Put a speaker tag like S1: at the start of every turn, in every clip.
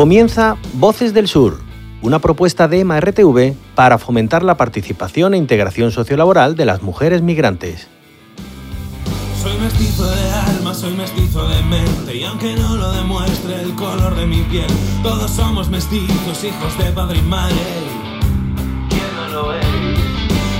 S1: Comienza Voces del Sur, una propuesta de MRTV para fomentar la participación e integración sociolaboral de las mujeres migrantes.
S2: Soy mestizo de alma, soy mestizo de mente y aunque no lo demuestre el color de mi piel, todos somos mestizos, hijos de padre y madre. ¿Quién no lo es?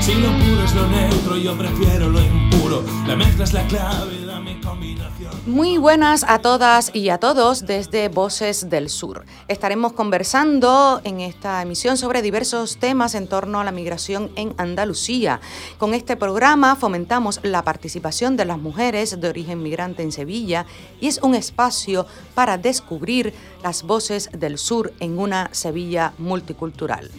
S2: Si lo puro es lo neutro, yo prefiero lo impuro. La mezcla es la clave, dame combinación.
S3: Muy buenas a todas y a todos desde Voces del Sur. Estaremos conversando en esta emisión sobre diversos temas en torno a la migración en Andalucía. Con este programa fomentamos la participación de las mujeres de origen migrante en Sevilla y es un espacio para descubrir las voces del sur en una Sevilla multicultural.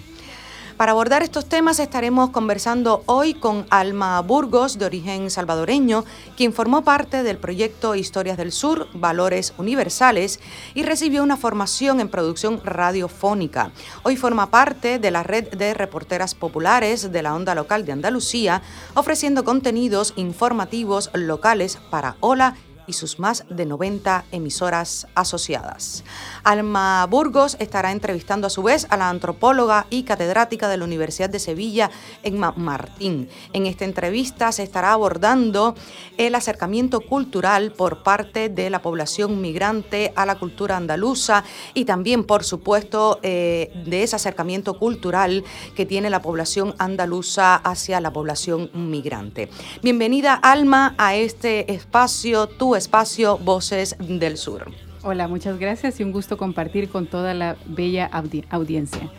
S3: Para abordar estos temas estaremos conversando hoy con Alma Burgos, de origen salvadoreño, quien formó parte del proyecto Historias del Sur, Valores Universales, y recibió una formación en producción radiofónica. Hoy forma parte de la red de reporteras populares de la onda local de Andalucía, ofreciendo contenidos informativos locales para Hola y sus más de 90 emisoras asociadas. Alma Burgos estará entrevistando a su vez a la antropóloga y catedrática de la Universidad de Sevilla, Emma Martín. En esta entrevista se estará abordando el acercamiento cultural por parte de la población migrante a la cultura andaluza y también, por supuesto, eh, de ese acercamiento cultural que tiene la población andaluza hacia la población migrante. Bienvenida, Alma, a este espacio, tu espacio Voces del Sur.
S4: Hola, muchas gracias y un gusto compartir con toda la bella audiencia.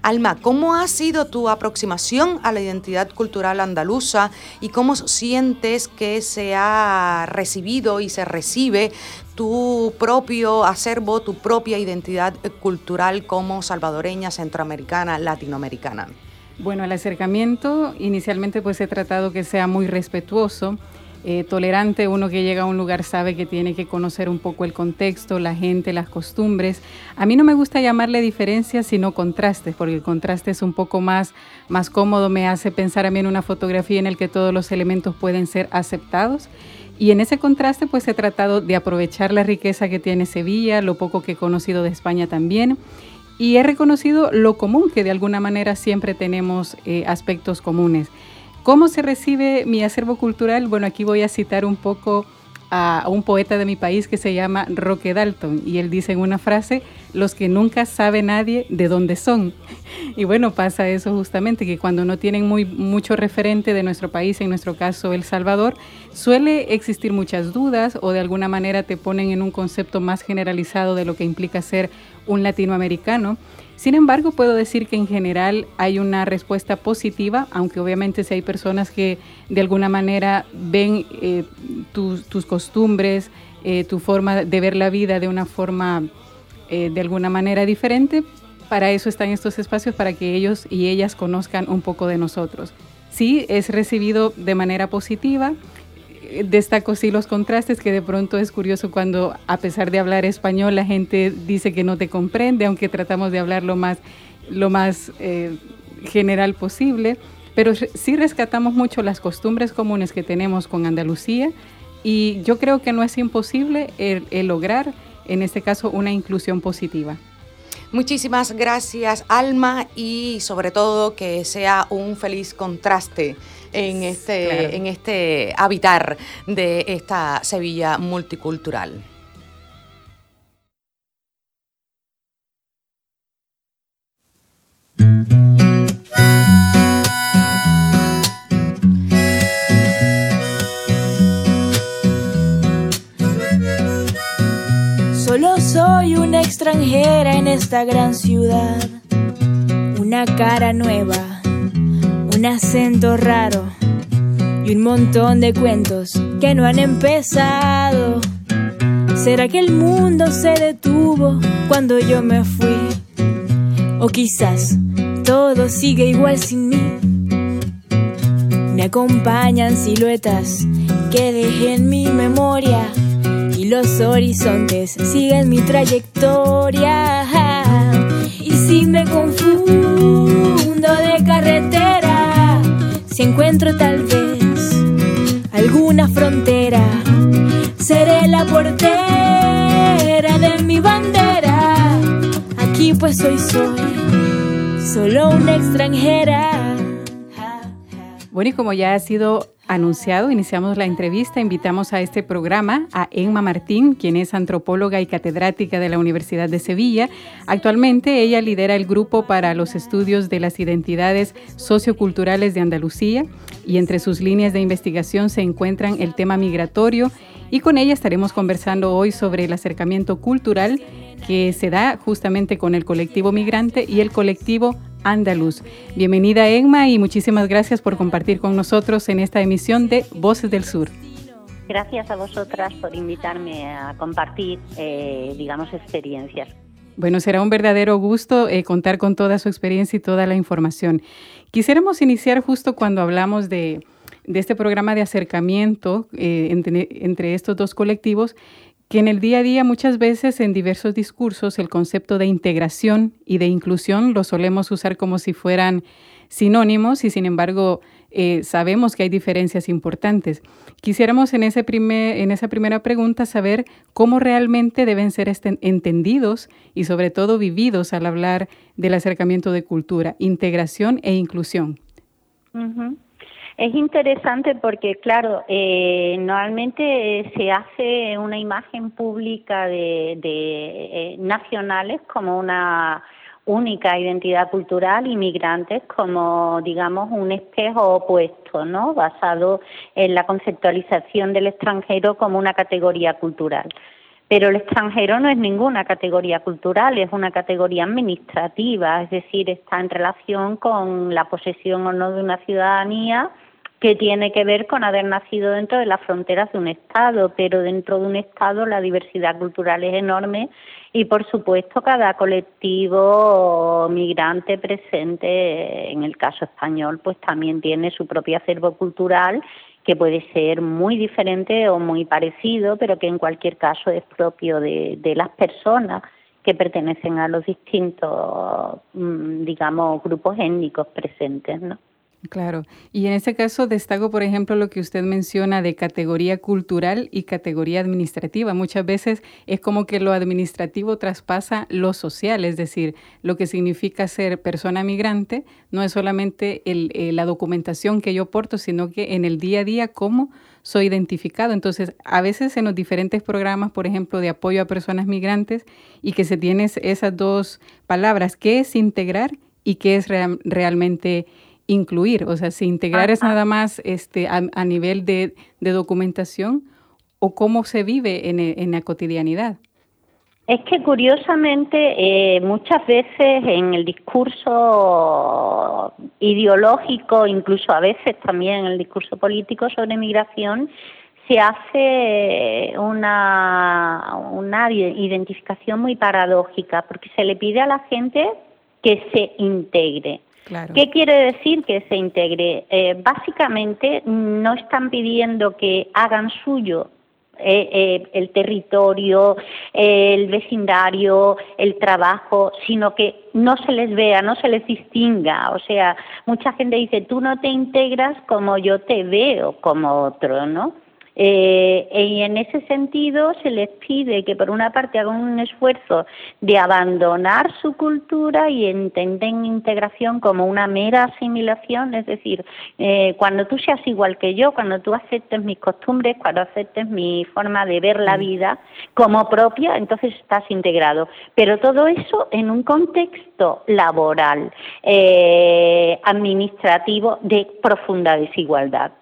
S3: Alma, ¿cómo ha sido tu aproximación a la identidad cultural andaluza y cómo sientes que se ha recibido y se recibe tu propio acervo, tu propia identidad cultural como salvadoreña, centroamericana, latinoamericana?
S4: Bueno, el acercamiento inicialmente pues he tratado que sea muy respetuoso eh, tolerante, uno que llega a un lugar sabe que tiene que conocer un poco el contexto, la gente, las costumbres. A mí no me gusta llamarle diferencias, sino contrastes, porque el contraste es un poco más, más cómodo, me hace pensar a mí en una fotografía en el que todos los elementos pueden ser aceptados. Y en ese contraste pues he tratado de aprovechar la riqueza que tiene Sevilla, lo poco que he conocido de España también, y he reconocido lo común, que de alguna manera siempre tenemos eh, aspectos comunes. ¿Cómo se recibe mi acervo cultural? Bueno, aquí voy a citar un poco a, un poeta de mi país que se llama Roque Dalton y él dice en una frase, los que nunca sabe nadie de dónde son. Y bueno, pasa eso justamente, que cuando no tienen muy, mucho referente de nuestro país, en nuestro caso El Salvador, suele existir muchas dudas o de alguna manera te ponen en un concepto más generalizado de lo que implica ser un latinoamericano. Sin embargo, puedo decir que en general hay una respuesta positiva, aunque obviamente si hay personas que de alguna manera ven eh, tus costumbres, eh, tu forma de ver la vida de una forma eh, de alguna manera diferente, para eso están estos espacios, para que ellos y ellas conozcan un poco de nosotros. Sí, es recibido de manera positiva, destaco sí los contrastes, que de pronto es curioso cuando a pesar de hablar español la gente dice que no te comprende, aunque tratamos de hablar lo más, lo más eh, general posible. Pero sí rescatamos mucho las costumbres comunes que tenemos con Andalucía y yo creo que no es imposible el lograr, en este caso, una inclusión positiva.
S3: Muchísimas gracias, Alma, y sobre todo que sea un feliz contraste en este, en este habitar de esta Sevilla multicultural.
S5: Solo soy una extranjera en esta gran ciudad, una cara nueva un acento raro y un montón de cuentos que no han empezado. ¿Será que el mundo se detuvo cuando yo me fui? O quizás todo sigue igual sin mí. Me acompañan siluetas que dejé en mi memoria y los horizontes siguen mi trayectoria. Y si me confundo de carretera, encuentro tal vez alguna frontera, seré la portera de mi bandera. pues hoy soy solo una extranjera.
S4: Bueno, y como ya ha sido anunciado, iniciamos la entrevista. Invitamos a este programa a Emma Martín, quien es antropóloga y catedrática de la Universidad de Sevilla. Actualmente ella lidera el grupo para los estudios de las identidades socioculturales de Andalucía y entre sus líneas de investigación se encuentran el tema migratorio y con ella estaremos conversando hoy sobre el acercamiento cultural que se da justamente con el colectivo migrante y el colectivo andaluz. Bienvenida Emma y muchísimas gracias por compartir con nosotros en esta emisión de Voces del Sur.
S6: Gracias a vosotras por invitarme a compartir, eh, digamos, experiencias.
S4: Bueno, será un verdadero gusto eh, contar con toda su experiencia y toda la información. Quisiéramos iniciar justo cuando hablamos de, este programa de acercamiento eh, entre estos dos colectivos, que en el día a día muchas veces en diversos discursos el concepto de integración y de inclusión lo solemos usar como si fueran sinónimos y sin embargo eh, sabemos que hay diferencias importantes. Quisiéramos en, ese primer, en esa primera pregunta saber cómo realmente deben ser este, entendidos y sobre todo vividos al hablar del acercamiento de cultura, integración e inclusión.
S6: Es interesante porque, claro, eh, normalmente se hace una imagen pública de, eh, nacionales como una única identidad cultural y migrantes como, digamos, un espejo opuesto, ¿no? Basado en la conceptualización del extranjero como una categoría cultural. Pero el extranjero no es ninguna categoría cultural, es una categoría administrativa, es decir, está en relación con la posesión o no de una ciudadanía que tiene que ver con haber nacido dentro de las fronteras de un Estado, pero dentro de un Estado la diversidad cultural es enorme y, por supuesto, cada colectivo migrante presente, en el caso español, pues también tiene su propio acervo cultural que puede ser muy diferente o muy parecido, pero que en cualquier caso es propio de, de las personas que pertenecen a los distintos, mm, digamos, grupos étnicos presentes, ¿no?
S4: Claro, y en este caso destaco, por ejemplo, lo que usted menciona de categoría cultural y categoría administrativa. Muchas veces es como que lo administrativo traspasa lo social, es decir, lo que significa ser persona migrante no es solamente eh, la documentación que yo porto, sino que en el día a día cómo soy identificado. Entonces, a veces en los diferentes programas, por ejemplo, de apoyo a personas migrantes, y que se tienen esas dos palabras, ¿qué es integrar y qué es realmente incluir, o sea, si integrar es nada más este, a, nivel de, documentación o cómo se vive en, en la cotidianidad.
S6: Es que curiosamente eh, muchas veces en el discurso ideológico, incluso a veces también en el discurso político sobre migración, se hace una, una identificación muy paradójica, porque se le pide a la gente que se integre. ¿Qué quiere decir que se integre? Eh, básicamente no están pidiendo que hagan suyo eh, eh, el territorio, el vecindario, el trabajo, sino que no se les vea, no se les distinga. O sea, mucha gente dice, tú no te integras como yo te veo como otro, ¿no? Eh, y en ese sentido se les pide que por una parte hagan un esfuerzo de abandonar su cultura y entenden integración como una mera asimilación, es decir, eh, cuando tú seas igual que yo, cuando tú aceptes mis costumbres, cuando aceptes mi forma de ver la vida como propia, entonces estás integrado. Pero todo eso en un contexto laboral, eh, administrativo de profunda desigualdad.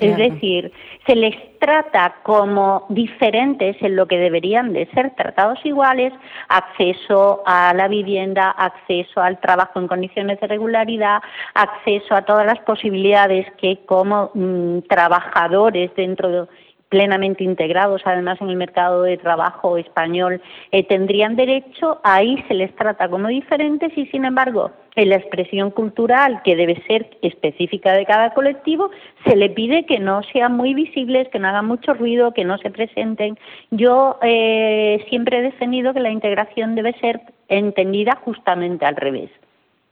S6: Es decir, se les trata como diferentes en lo que deberían de ser tratados iguales, acceso a la vivienda, acceso al trabajo en condiciones de regularidad, acceso a todas las posibilidades que como mm, trabajadores dentro de plenamente integrados además en el mercado de trabajo español eh, tendrían derecho, ahí se les trata como diferentes y sin embargo en la expresión cultural que debe ser específica de cada colectivo se le pide que no sean muy visibles, que no hagan mucho ruido, que no se presenten. Yo eh, siempre he defendido que la integración debe ser entendida justamente al revés.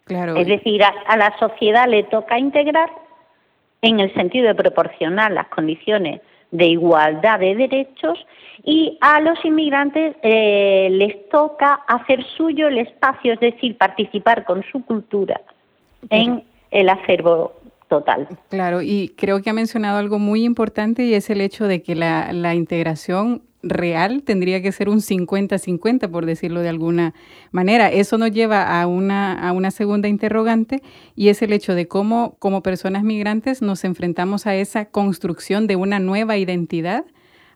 S6: Claro. Es decir, a la sociedad le toca integrar en el sentido de proporcionar las condiciones de igualdad de derechos y a los inmigrantes eh, les toca hacer suyo el espacio, es decir, participar con su cultura en el acervo total.
S4: Claro, y creo que ha mencionado algo muy importante y es el hecho de que la, la integración real tendría que ser un 50-50, por decirlo de alguna manera. Eso nos lleva a una, a una segunda interrogante y es el hecho de cómo como personas migrantes nos enfrentamos a esa construcción de una nueva identidad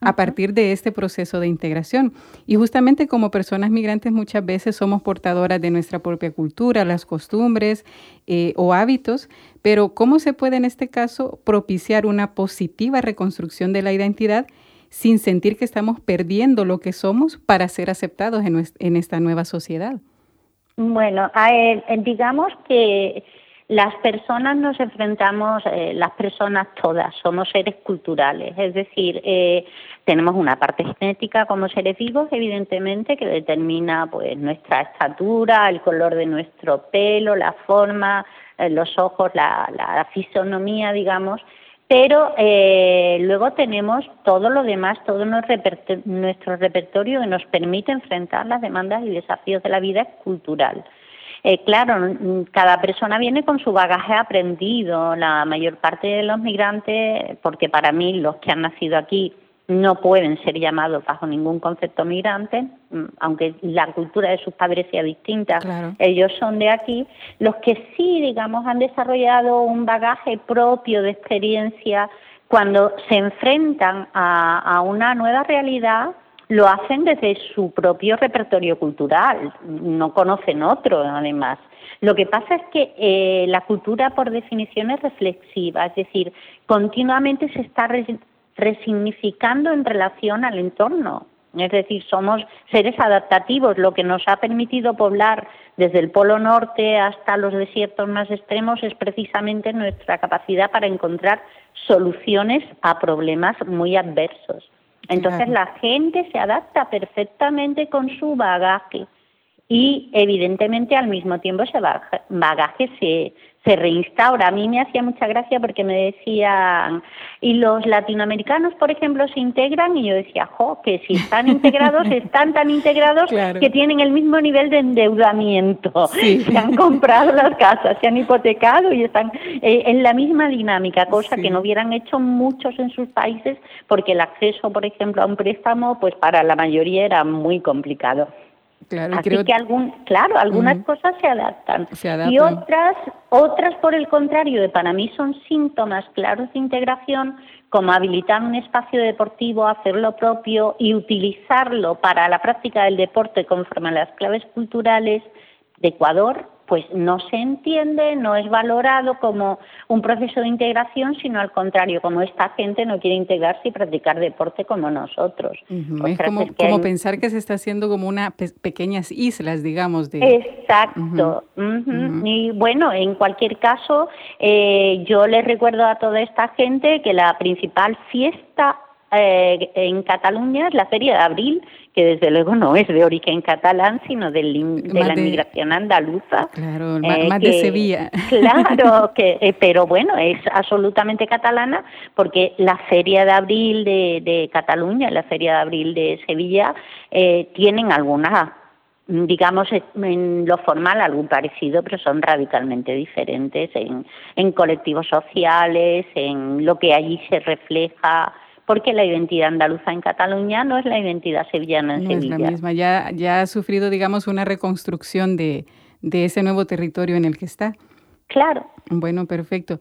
S4: a partir de este proceso de integración. Y justamente como personas migrantes muchas veces somos portadoras de nuestra propia cultura, las costumbres eh, o hábitos, pero ¿cómo se puede en este caso propiciar una positiva reconstrucción de la identidad sin sentir que estamos perdiendo lo que somos para ser aceptados en, esta nueva sociedad?
S6: Bueno, digamos que las personas nos enfrentamos, eh, las personas todas, somos seres culturales, es decir, eh, tenemos una parte genética como seres vivos, evidentemente, que determina pues nuestra estatura, el color de nuestro pelo, la forma, eh, los ojos, la, la fisonomía, digamos, pero eh, luego tenemos todo lo demás, todo nuestro repertorio que nos permite enfrentar las demandas y desafíos de la vida cultural. Eh, claro, cada persona viene con su bagaje aprendido. La mayor parte de los migrantes, porque para mí los que han nacido aquí no pueden ser llamados bajo ningún concepto migrante, mm, aunque la cultura de sus padres sea distinta, ellos son de aquí. Los que sí, digamos, han desarrollado un bagaje propio de experiencia cuando se enfrentan a, una nueva realidad, lo hacen desde su propio repertorio cultural, no conocen otro además. Lo que pasa es que eh, la cultura por definición es reflexiva, es decir, continuamente se está resignificando en relación al entorno. Es decir, somos seres adaptativos. Lo que nos ha permitido poblar desde el Polo Norte hasta los desiertos más extremos es precisamente nuestra capacidad para encontrar soluciones a problemas muy adversos. Entonces la gente se adapta perfectamente con su bagaje y evidentemente al mismo tiempo ese bagaje se, se reinstaura. A mí me hacía mucha gracia porque me decían, y los latinoamericanos, por ejemplo, se integran, y yo decía, jo, que si están integrados, están tan integrados que tienen el mismo nivel de endeudamiento. Se han comprado las casas, se han hipotecado y están eh, en la misma dinámica, cosa que no hubieran hecho muchos en sus países porque el acceso, por ejemplo, a un préstamo, pues para la mayoría era muy complicado. Claro, Así que algún, claro, algunas cosas se adaptan. y otras, otras por el contrario, para mí son síntomas claros de integración, como habilitar un espacio deportivo, hacer lo propio y utilizarlo para la práctica del deporte conforme a las claves culturales de Ecuador pues no se entiende, no es valorado como un proceso de integración, sino al contrario, como esta gente no quiere integrarse y practicar deporte como nosotros.
S4: Es como, pensar que se está haciendo como unas pequeñas islas, digamos. De...
S6: Exacto. Y bueno, en cualquier caso, eh, yo les recuerdo a toda esta gente que la principal fiesta eh, en Cataluña es la Feria de Abril, que desde luego no es de origen catalán, sino de la inmigración andaluza.
S4: Claro, más, de eh, Sevilla.
S6: Claro, que, eh, pero bueno, es absolutamente catalana porque la Feria de Abril de, de Cataluña y la Feria de Abril de Sevilla eh, tienen algunas digamos, en lo formal algún parecido, pero son radicalmente diferentes en, en colectivos sociales, en lo que allí se refleja porque la identidad andaluza en Cataluña no es la identidad sevillana en Sevilla.
S4: Es la misma, ya, ya ha sufrido, digamos, una reconstrucción de, de ese nuevo territorio en el que está.
S6: Claro.
S4: Bueno, perfecto.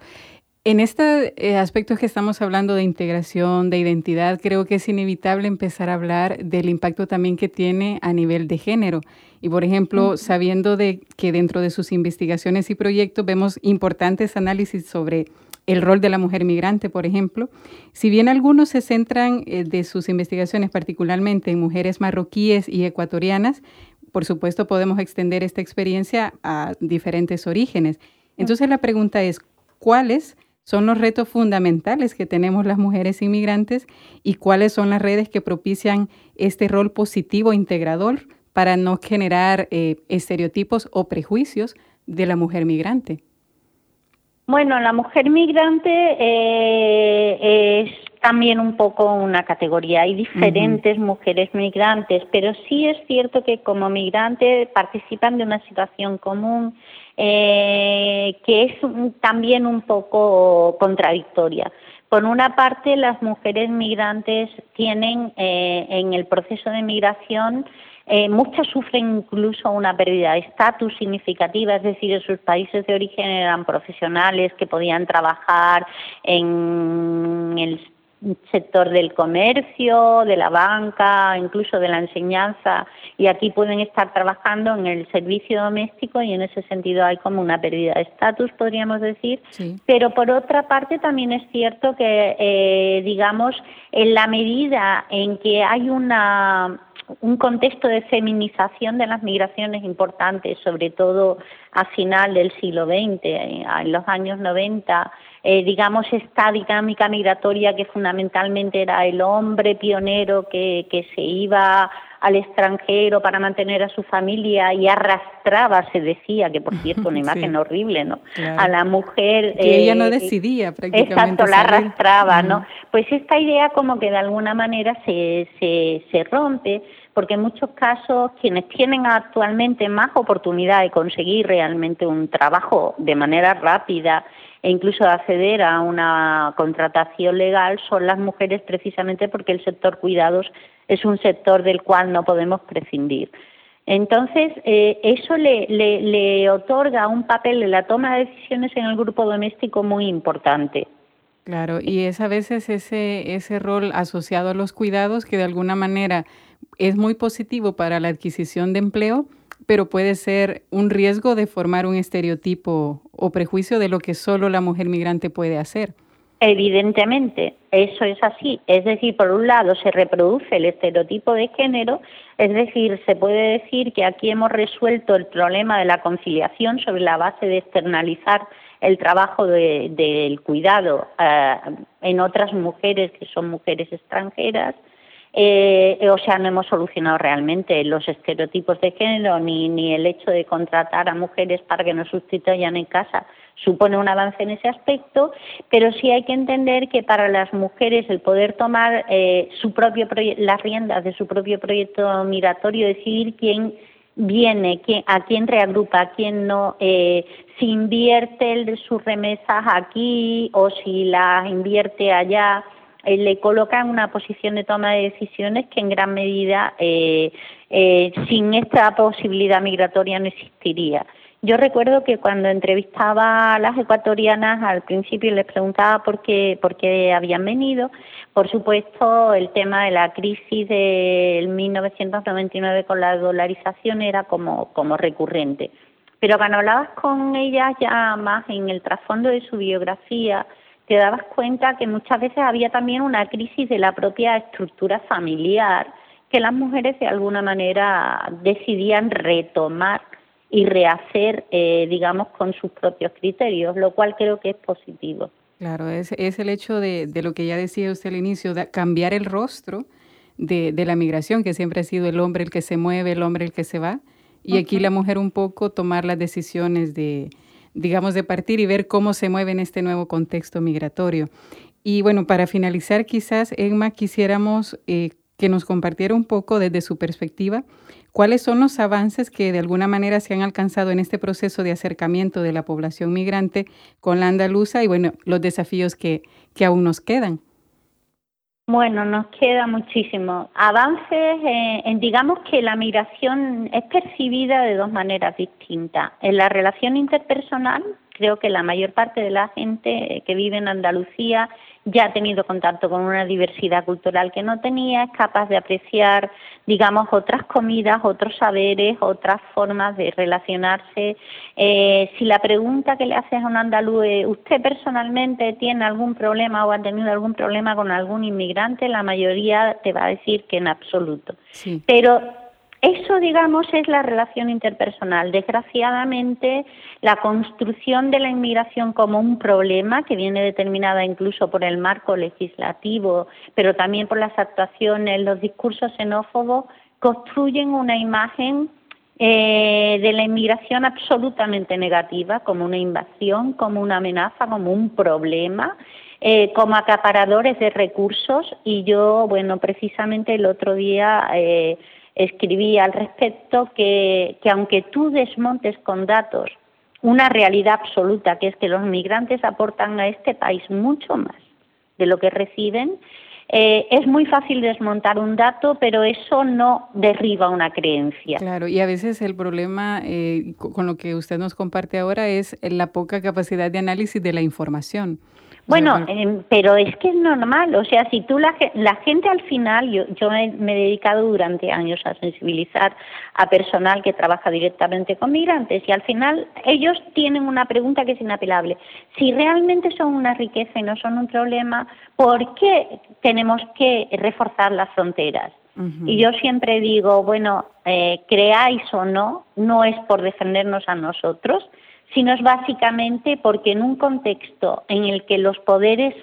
S4: En este eh, aspecto que estamos hablando de integración, de identidad, creo que es inevitable empezar a hablar del impacto también que tiene a nivel de género. Y por ejemplo, sabiendo de que dentro de sus investigaciones y proyectos vemos importantes análisis sobre el rol de la mujer migrante, por ejemplo. Si bien algunos se centran eh, de sus investigaciones particularmente en mujeres marroquíes y ecuatorianas, por supuesto podemos extender esta experiencia a diferentes orígenes. Entonces la pregunta es, ¿cuáles son los retos fundamentales que tenemos las mujeres inmigrantes y cuáles son las redes que propician este rol positivo integrador para no generar eh, estereotipos o prejuicios de la mujer migrante?
S6: Bueno, la mujer migrante eh, también un poco una categoría. Hay diferentes mujeres migrantes, pero sí es cierto que como migrantes participan de una situación común eh, que es también un poco contradictoria. Por una parte, las mujeres migrantes tienen eh, en el proceso de migración eh, muchas sufren incluso una pérdida de estatus significativa, es decir, en sus países de origen eran profesionales que podían trabajar en el sector del comercio, de la banca, incluso de la enseñanza, y aquí pueden estar trabajando en el servicio doméstico y en ese sentido hay como una pérdida de estatus, podríamos decir. Pero por otra parte también es cierto que, eh, digamos, en la medida en que hay una un contexto de feminización de las migraciones importantes, sobre todo a final del siglo XX, en los años 90, eh, digamos, esta dinámica migratoria que fundamentalmente era el hombre pionero que, que se iba al extranjero para mantener a su familia y arrastraba, se decía, que por cierto, una imagen horrible, ¿no? A la mujer.
S4: Que ella no eh, decidía prácticamente.
S6: Exacto, la arrastraba, ¿no? Pues esta idea como que de alguna manera se, se, se rompe porque en muchos casos quienes tienen actualmente más oportunidad de conseguir realmente un trabajo de manera rápida e incluso acceder a una contratación legal son las mujeres precisamente porque el sector cuidados es un sector del cual no podemos prescindir. Entonces, eh, eso le, le, otorga un papel en la toma de decisiones en el grupo doméstico muy importante.
S4: Claro, y es a veces ese, ese rol asociado a los cuidados que de alguna manera es muy positivo para la adquisición de empleo, pero puede ser un riesgo de formar un estereotipo o prejuicio de lo que solo la mujer migrante puede hacer.
S6: Evidentemente, eso es así. Es decir, por un lado se reproduce el estereotipo de género, es decir, se puede decir que aquí hemos resuelto el problema de la conciliación sobre la base de externalizar el trabajo del cuidado eh, en otras mujeres que son mujeres extranjeras eh, o sea, no hemos solucionado realmente los estereotipos de género ni, ni el hecho de contratar a mujeres para que nos sustituyan en casa supone un avance en ese aspecto, pero sí hay que entender que para las mujeres el poder tomar eh, su propio las riendas de su propio proyecto migratorio, decidir quién viene, quién, a quién reagrupa, a quién no, eh, si invierte el de sus remesas aquí o si las invierte allá, eh, le coloca en una posición de toma de decisiones que en gran medida sin esta posibilidad migratoria no existiría. Yo recuerdo que cuando entrevistaba a las ecuatorianas al principio les preguntaba por qué, por qué habían venido. Por supuesto, el tema de la crisis del 1999 con la dolarización era como, como recurrente. Pero cuando hablabas con ellas ya más en el trasfondo de su biografía, te dabas cuenta que muchas veces había también una crisis de la propia estructura familiar que las mujeres de alguna manera decidían retomar y rehacer, eh, digamos, con sus propios criterios, lo cual creo que es positivo.
S4: Claro, es, es el hecho de, de, lo que ya decía usted al inicio, de cambiar el rostro de, de, la migración, que siempre ha sido el hombre el que se mueve, el hombre el que se va, y aquí la mujer un poco tomar las decisiones de, digamos, de partir y ver cómo se mueve en este nuevo contexto migratorio. Y bueno, para finalizar, quizás, Emma, quisiéramos eh, que nos compartiera un poco desde su perspectiva cuáles son los avances que de alguna manera se han alcanzado en este proceso de acercamiento de la población migrante con la andaluza y bueno, los desafíos que, que aún nos quedan.
S6: Bueno, nos queda muchísimo. Avances, eh, en, digamos que la migración es percibida de dos maneras distintas. En la relación interpersonal, creo que la mayor parte de la gente que vive en Andalucía ya ha tenido contacto con una diversidad cultural que no tenía, es capaz de apreciar, digamos, otras comidas, otros saberes, otras formas de relacionarse. Eh, si la pregunta que le haces a un andaluz es, ¿usted personalmente tiene algún problema o ha tenido algún problema con algún inmigrante? La mayoría te va a decir que en absoluto. Pero eso, digamos, es la relación interpersonal. Desgraciadamente, la construcción de la inmigración como un problema, que viene determinada incluso por el marco legislativo, pero también por las actuaciones, los discursos xenófobos, construyen una imagen eh, de la inmigración absolutamente negativa, como una invasión, como una amenaza, como un problema, eh, como acaparadores de recursos y yo, bueno, precisamente el otro día eh, escribí al respecto que, que aunque tú desmontes con datos una realidad absoluta, que es que los migrantes aportan a este país mucho más de lo que reciben, eh, es muy fácil desmontar un dato, pero eso no derriba una creencia.
S4: Claro, y a veces el problema eh, con lo que usted nos comparte ahora es la poca capacidad de análisis de la información.
S6: Bueno, em, pero es que es normal, o sea, si tú la, la gente al final, yo, yo me, he dedicado durante años a sensibilizar a personal que trabaja directamente con migrantes y al final ellos tienen una pregunta que es inapelable. Si realmente son una riqueza y no son un problema, ¿por qué tenemos que reforzar las fronteras? Y yo siempre digo, bueno, eh, creáis o no, no es por defendernos a nosotros, sino es básicamente porque en un contexto en el que los poderes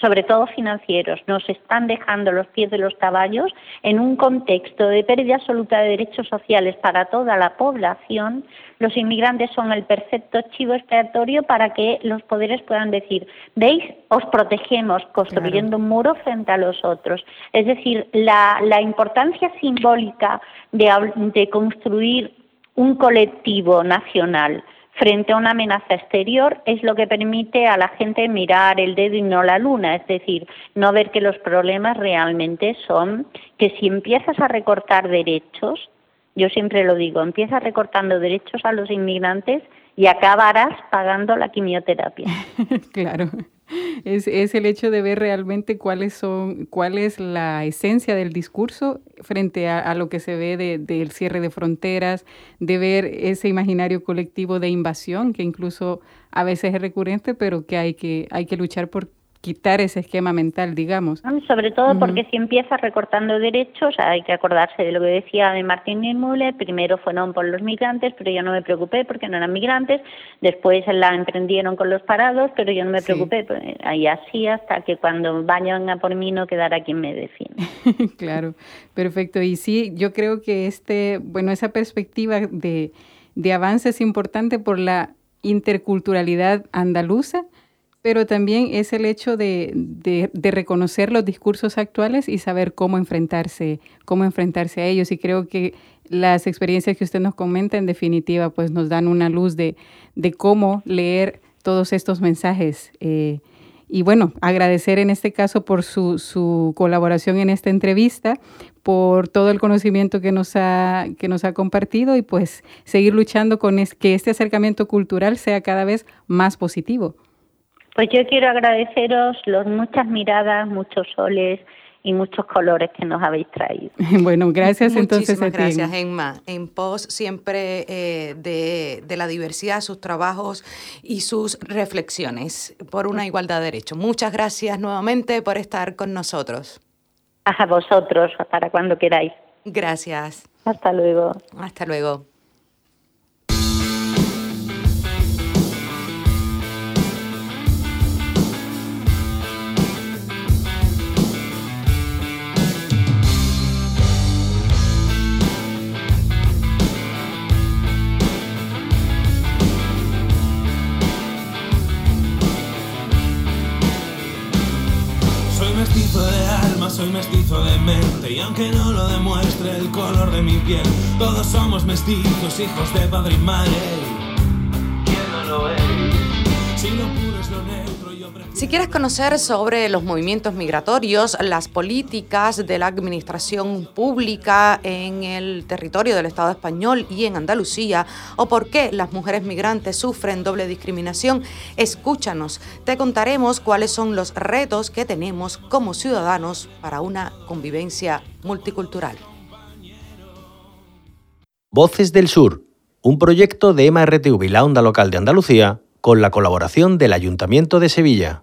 S6: sobre todo financieros, nos están dejando los pies de los caballos en un contexto de pérdida absoluta de derechos sociales para toda la población, los inmigrantes son el perfecto chivo expiatorio para que los poderes puedan decir, veis, os protegemos construyendo un muro frente a los otros. Es decir, la, importancia simbólica de construir un colectivo nacional frente a una amenaza exterior es lo que permite a la gente mirar el dedo y no la luna, es decir, no ver que los problemas realmente son que si empiezas a recortar derechos, yo siempre lo digo, empiezas recortando derechos a los inmigrantes y acabarás pagando la quimioterapia.
S4: claro. Es, es, el hecho de ver realmente cuáles son, cuál es la esencia del discurso frente a, lo que se ve del cierre de fronteras, de ver ese imaginario colectivo de invasión que incluso a veces es recurrente, pero que hay que, hay que luchar por quitar ese esquema mental, digamos.
S6: Sobre todo porque si empieza recortando derechos, hay que acordarse de lo que decía de Martín Niemöller, primero fueron por los migrantes, pero yo no me preocupé porque no eran migrantes, después la emprendieron con los parados, pero yo no me preocupé, pues, ahí así hasta que cuando vayan a por mí no quedará quien me defienda.
S4: claro, perfecto. Y sí, yo creo que este, bueno, esa perspectiva de, de avance es importante por la interculturalidad andaluza, pero también es el hecho de, de, reconocer los discursos actuales y saber cómo enfrentarse, cómo enfrentarse a ellos. Y creo que las experiencias que usted nos comenta, en definitiva, pues nos dan una luz de, de cómo leer todos estos mensajes. Eh, y bueno, agradecer en este caso por su, su, colaboración en esta entrevista, por todo el conocimiento que nos ha, que nos ha compartido y pues seguir luchando con que este acercamiento cultural sea cada vez más positivo.
S6: Pues yo quiero agradeceros los muchas miradas, muchos soles y muchos colores que nos habéis traído.
S4: Bueno, gracias entonces
S3: a ti. gracias, Emma. En pos siempre eh, de, de, la diversidad, sus trabajos y sus reflexiones por una igualdad de derechos. Muchas gracias nuevamente por estar con nosotros.
S6: A vosotros, para cuando queráis.
S3: Gracias.
S6: Hasta luego.
S3: Hasta luego.
S2: Soy mestizo de mente y aunque no lo demuestre el color de mi piel, todos somos mestizos, hijos de padre y madre. Si
S3: quieres conocer sobre los movimientos migratorios, las políticas de la administración pública en el territorio del Estado español y en Andalucía, o por qué las mujeres migrantes sufren doble discriminación, escúchanos. Te contaremos cuáles son los retos que tenemos como ciudadanos para una convivencia multicultural.
S1: Voces del Sur, un proyecto de MRTV la Onda Local de Andalucía con la colaboración del Ayuntamiento de Sevilla.